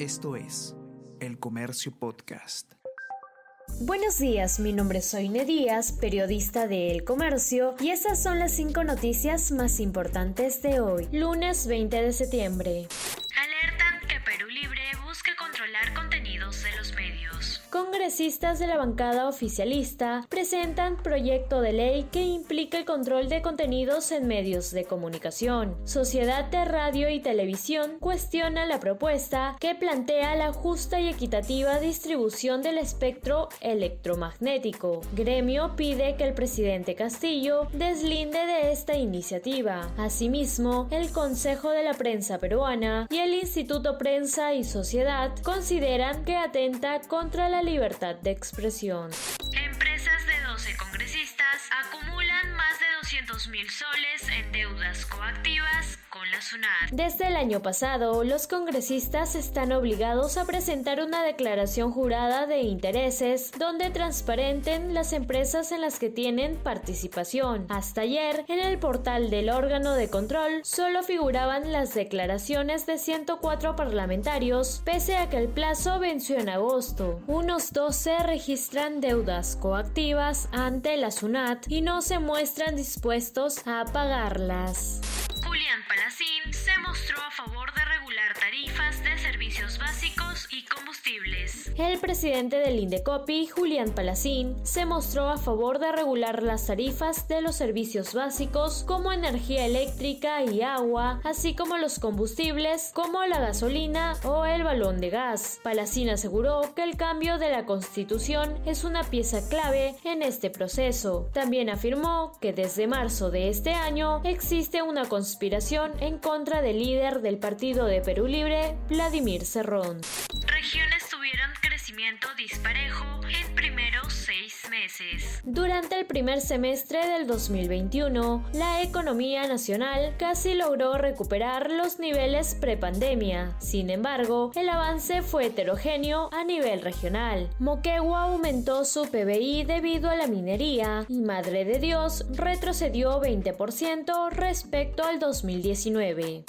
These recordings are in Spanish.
Esto es El Comercio Podcast. Buenos días, mi nombre es Soine Díaz, periodista de El Comercio, y estas son las cinco noticias más importantes de hoy, lunes 20 de septiembre. Congresistas de la bancada oficialista presentan proyecto de ley que implica el control de contenidos en medios de comunicación. Sociedad de Radio y Televisión cuestiona la propuesta que plantea la justa y equitativa distribución del espectro electromagnético. Gremio pide que el presidente Castillo deslinde de esta iniciativa. Asimismo, el Consejo de la Prensa Peruana y el Instituto Prensa y Sociedad consideran que atenta contra la libertad de expresión. Empresas de 12 congresistas acumulan más de 200 mil soles Desde el año pasado, los congresistas están obligados a presentar una declaración jurada de intereses donde transparenten las empresas en las que tienen participación. Hasta ayer, en el portal del órgano de control, solo figuraban las declaraciones de 104 parlamentarios, pese a que el plazo venció en agosto. Unos 12 registran deudas coactivas ante la SUNAT y no se muestran dispuestos a pagarlas. Favor de combustibles. El presidente del Indecopi, Julián Palacín, se mostró a favor de regular las tarifas de los servicios básicos como energía eléctrica y agua, así como los combustibles como la gasolina o el balón de gas. Palacín aseguró que el cambio de la Constitución es una pieza clave en este proceso. También afirmó que desde marzo de este año existe una conspiración en contra del líder del Partido de Perú Libre, Vladimir Cerrón. Disparejo en primeros seis meses. Durante el primer semestre del 2021, la economía nacional casi logró recuperar los niveles prepandemia. Sin embargo, el avance fue heterogéneo a nivel regional. Moquegua aumentó su PBI debido a la minería y Madre de Dios retrocedió 20% respecto al 2019.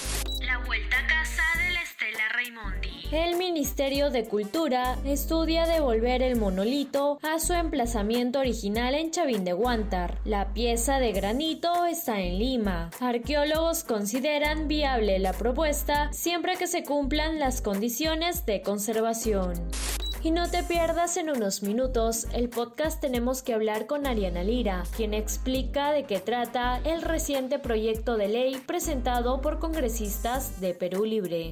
El Ministerio de Cultura estudia devolver el monolito a su emplazamiento original en Chavín de Guantar. La pieza de granito está en Lima. Arqueólogos consideran viable la propuesta siempre que se cumplan las condiciones de conservación. Y no te pierdas en unos minutos el podcast Tenemos que hablar con Ariana Lira, quien explica de qué trata el reciente proyecto de ley presentado por congresistas de Perú Libre.